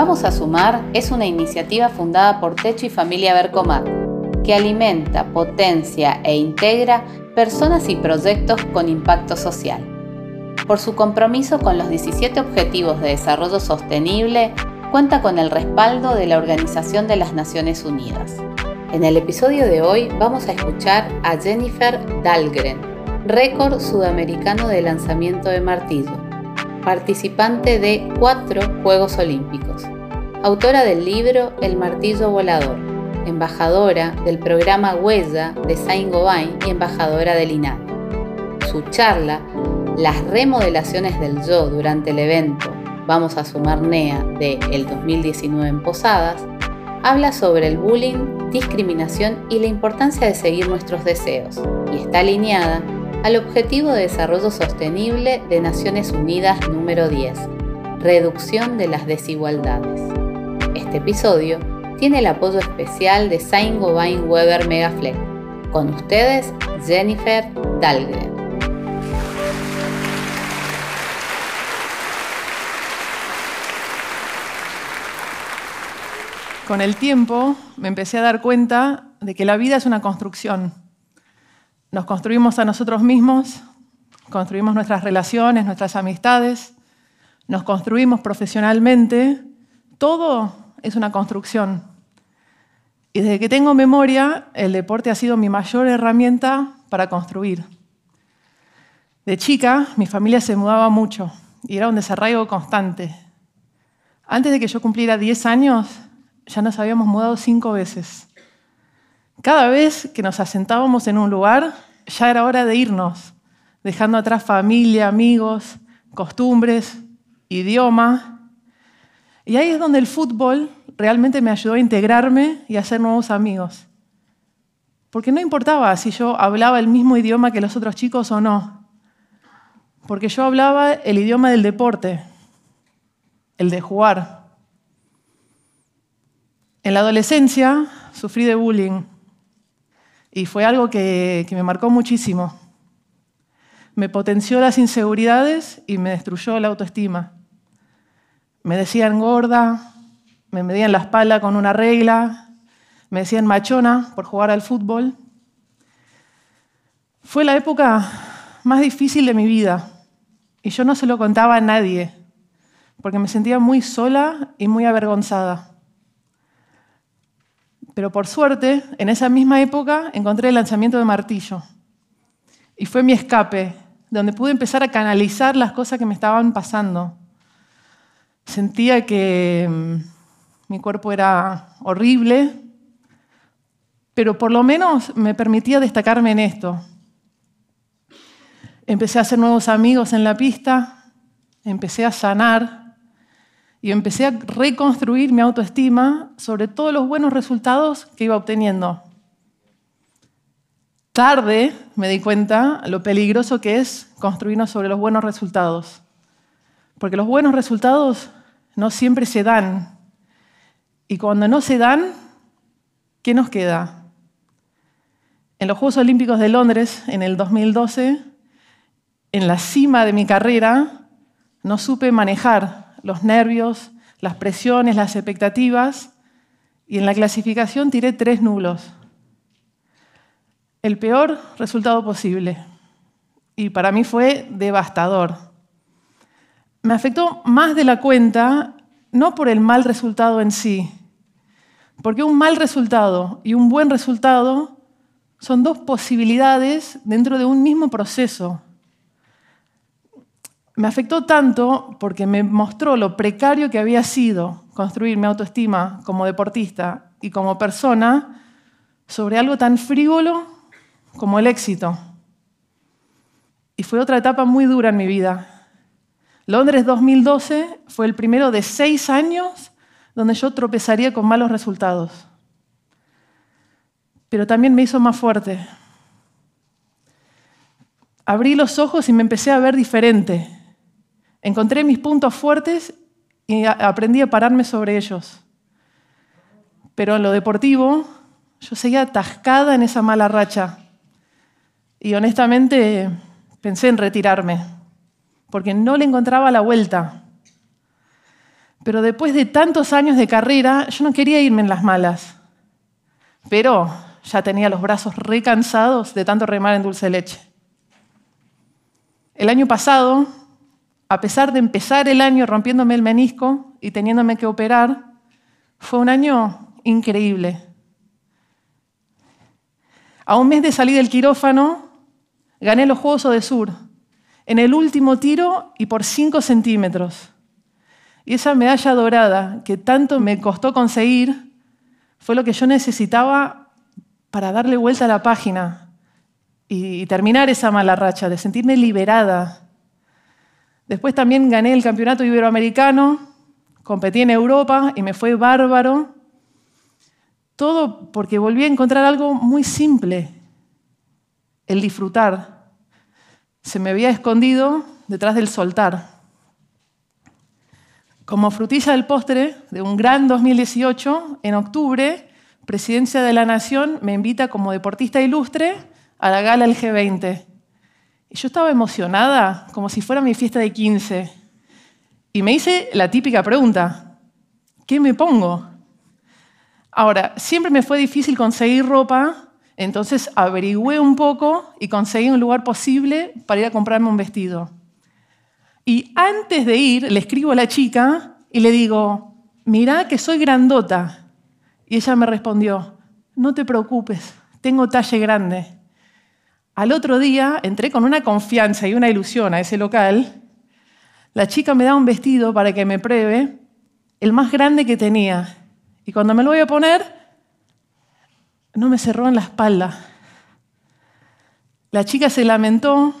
Vamos a Sumar es una iniciativa fundada por Techo y Familia Bercomat que alimenta, potencia e integra personas y proyectos con impacto social. Por su compromiso con los 17 Objetivos de Desarrollo Sostenible, cuenta con el respaldo de la Organización de las Naciones Unidas. En el episodio de hoy vamos a escuchar a Jennifer Dahlgren, récord sudamericano de lanzamiento de martillo, participante de cuatro Juegos Olímpicos, autora del libro El martillo volador, embajadora del programa Huella de Saint-Gobain y embajadora del INAD. Su charla, Las remodelaciones del yo durante el evento Vamos a sumar NEA de el 2019 en Posadas, habla sobre el bullying, discriminación y la importancia de seguir nuestros deseos y está alineada al Objetivo de Desarrollo Sostenible de Naciones Unidas número 10, reducción de las desigualdades. Este episodio tiene el apoyo especial de Saint-Gobain Weber Megaflex. Con ustedes, Jennifer Dahlgren. Con el tiempo me empecé a dar cuenta de que la vida es una construcción nos construimos a nosotros mismos, construimos nuestras relaciones, nuestras amistades, nos construimos profesionalmente. Todo es una construcción. Y desde que tengo memoria, el deporte ha sido mi mayor herramienta para construir. De chica, mi familia se mudaba mucho y era un desarraigo constante. Antes de que yo cumpliera 10 años, ya nos habíamos mudado cinco veces. Cada vez que nos asentábamos en un lugar, ya era hora de irnos, dejando atrás familia, amigos, costumbres, idioma. Y ahí es donde el fútbol realmente me ayudó a integrarme y a hacer nuevos amigos. Porque no importaba si yo hablaba el mismo idioma que los otros chicos o no. Porque yo hablaba el idioma del deporte, el de jugar. En la adolescencia sufrí de bullying y fue algo que, me marcó muchísimo. Me potenció las inseguridades y me destruyó la autoestima. Me decían gorda, me medían la espalda con una regla, me decían machona por jugar al fútbol. Fue la época más difícil de mi vida y yo no se lo contaba a nadie porque me sentía muy sola y muy avergonzada. Pero por suerte, en esa misma época encontré el lanzamiento de Martillo. Y fue mi escape, donde pude empezar a canalizar las cosas que me estaban pasando. Sentía que mm, mi cuerpo era horrible, pero por lo menos me permitía destacarme en esto. Empecé a hacer nuevos amigos en la pista, empecé a sanar y empecé a reconstruir mi autoestima sobre todos los buenos resultados que iba obteniendo. Tarde me di cuenta lo peligroso que es construirnos sobre los buenos resultados, porque los buenos resultados no siempre se dan. Y cuando no se dan, ¿qué nos queda? En los Juegos Olímpicos de Londres, en el 2012, en la cima de mi carrera, no supe manejar los nervios, las presiones, las expectativas, y en la clasificación tiré tres nulos. El peor resultado posible. Y para mí fue devastador. Me afectó más de la cuenta, no por el mal resultado en sí, porque un mal resultado y un buen resultado son dos posibilidades dentro de un mismo proceso. Me afectó tanto porque me mostró lo precario que había sido construir mi autoestima como deportista y como persona sobre algo tan frívolo como el éxito. Y fue otra etapa muy dura en mi vida. Londres 2012 fue el primero de seis años donde yo tropezaría con malos resultados. Pero también me hizo más fuerte. Abrí los ojos y me empecé a ver diferente Encontré mis puntos fuertes y aprendí a pararme sobre ellos. Pero en lo deportivo, yo seguía atascada en esa mala racha. Y honestamente pensé en retirarme, porque no le encontraba la vuelta. Pero después de tantos años de carrera, yo no quería irme en las malas. Pero ya tenía los brazos recansados de tanto remar en dulce leche. El año pasado, a pesar de empezar el año rompiéndome el menisco y teniéndome que operar, fue un año increíble. A un mes de salir del quirófano, gané los Juegos Sur en el último tiro y por 5 centímetros. Y esa medalla dorada que tanto me costó conseguir fue lo que yo necesitaba para darle vuelta a la página y terminar esa mala racha, de sentirme liberada. Después también gané el campeonato iberoamericano, competí en Europa y me fue bárbaro. Todo porque volví a encontrar algo muy simple, el disfrutar. Se me había escondido detrás del soltar. Como frutilla del postre de un gran 2018, en octubre, Presidencia de la Nación me invita como deportista ilustre a la gala del G20. Y yo estaba emocionada, como si fuera mi fiesta de 15. Y me hice la típica pregunta, ¿qué me pongo? Ahora, siempre me fue difícil conseguir ropa, entonces averigüé un poco y conseguí un lugar posible para ir a comprarme un vestido. Y antes de ir, le escribo a la chica y le digo, mira que soy grandota. Y ella me respondió, no te preocupes, tengo talle grande. Al otro día entré con una confianza y una ilusión a ese local. La chica me da un vestido para que me pruebe, el más grande que tenía. Y cuando me lo voy a poner, no me cerró en la espalda. La chica se lamentó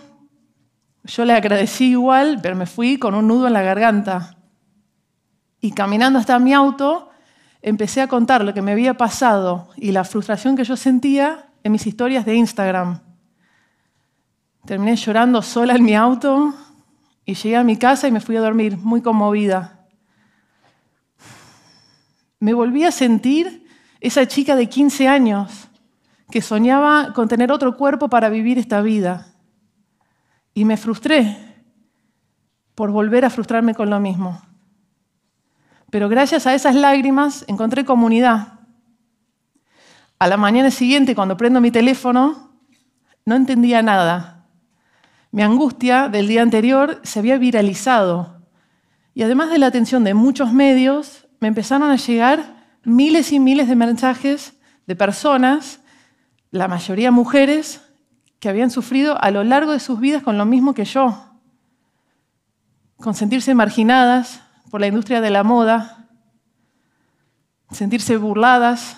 yo le agradecí igual, pero me fui con un nudo en la garganta. Y caminando hasta mi auto, empecé a contar lo que me había pasado y la frustración que yo sentía en mis historias de Instagram. Terminé llorando sola en mi auto y llegué a mi casa y me fui a dormir muy conmovida. Me volví a sentir esa chica de 15 años que soñaba con tener otro cuerpo para vivir esta vida. Y me frustré por volver a frustrarme con lo mismo. Pero gracias a esas lágrimas encontré comunidad. A la mañana siguiente, cuando prendo mi teléfono, no entendía nada. Mi angustia del día anterior se había viralizado. Y además de la atención de muchos medios, me empezaron a llegar miles y miles de mensajes de personas, la mayoría mujeres, que habían sufrido a lo largo de sus vidas con lo mismo que yo, con sentirse marginadas por la industria de la moda, sentirse burladas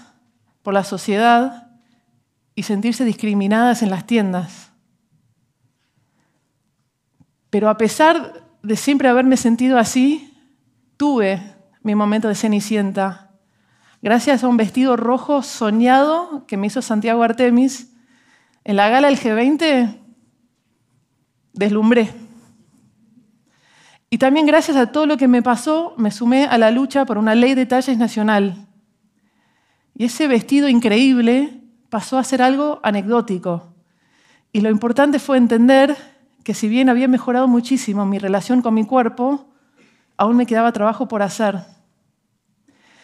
por la sociedad y sentirse discriminadas en las tiendas. Pero a pesar de siempre haberme sentido así, tuve mi momento de cenicienta, gracias a un vestido rojo soñado que me hizo Santiago Artemis en la gala del G20 deslumbré. Y también gracias a todo lo que me pasó, me sumé a la lucha por una ley de talles nacional. Y ese vestido increíble pasó a ser algo anecdótico. Y lo importante fue entender que si bien había mejorado muchísimo mi relación con mi cuerpo, aún me quedaba trabajo por hacer.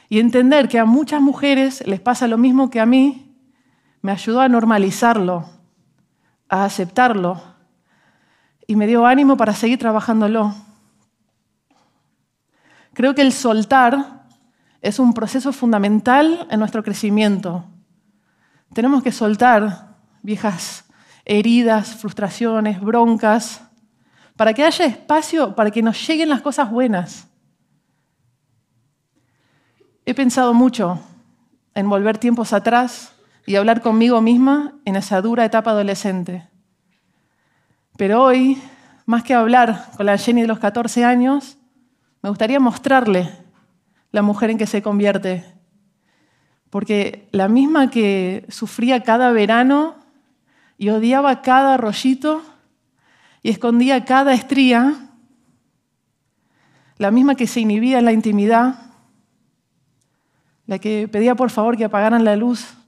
Y entender que a muchas mujeres les pasa lo mismo que a mí me ayudó a normalizarlo, a aceptarlo y me dio ánimo para seguir trabajándolo. Creo que el soltar es un proceso fundamental en nuestro crecimiento. Tenemos que soltar viejas heridas, frustraciones, broncas, para que haya espacio para que nos lleguen las cosas buenas. He pensado mucho en volver tiempos atrás y hablar conmigo misma en esa dura etapa adolescente. Pero hoy, más que hablar con la Jenny de los 14 años, me gustaría mostrarle la mujer en que se convierte. Porque la misma que sufría cada verano y odiaba cada rollito y escondía cada estría, la misma que se inhibía en la intimidad, la que pedía por favor que apagaran la luz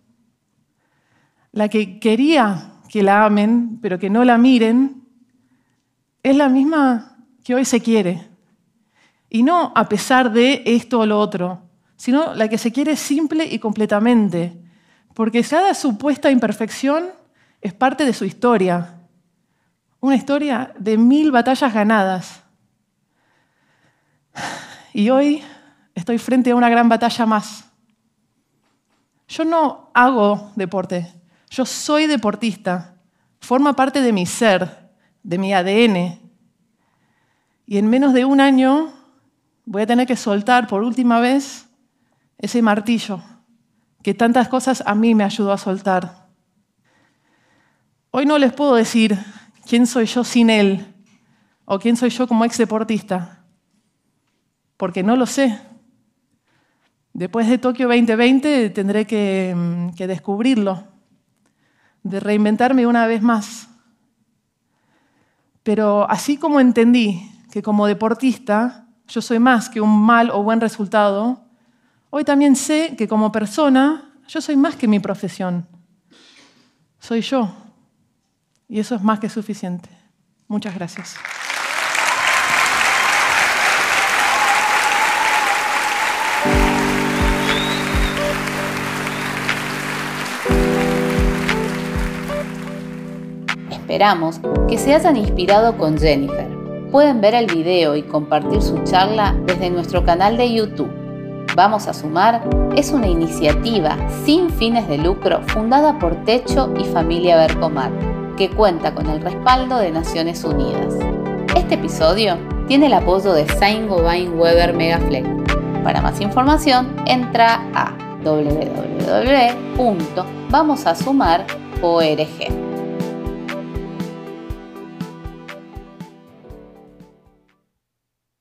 la que quería que la amen, pero que no la miren, es la misma que hoy se quiere. Y no a pesar de esto o lo otro, sino la que se quiere simple y completamente, porque cada supuesta imperfección es parte de su historia, una historia de mil batallas ganadas. Y hoy estoy frente a una gran batalla más. Yo no hago deporte, yo soy deportista, forma parte de mi ser, de mi ADN. Y en menos de un año voy a tener que soltar por última vez ese martillo que tantas cosas a mí me ayudó a soltar. Hoy no les puedo decir quién soy yo sin él o quién soy yo como ex deportista, porque no lo sé. Después de Tokio 2020 tendré que, mm, que descubrirlo, de reinventarme una vez más. Pero así como entendí que como deportista yo soy más que un mal o buen resultado, hoy también sé que como persona yo soy más que mi profesión. Soy yo. Y eso es más que suficiente. Muchas gracias. Esperamos que se hayan inspirado con Jennifer. Pueden ver el video y compartir su charla desde nuestro canal de YouTube. Vamos a Sumar es una iniciativa sin fines de lucro fundada por Techo y Familia Bercomar, que cuenta con el respaldo de Naciones Unidas. Este episodio tiene el apoyo de Saint Gobain Weber Megaflex. Para más información, entra a www.vamosasumar.org.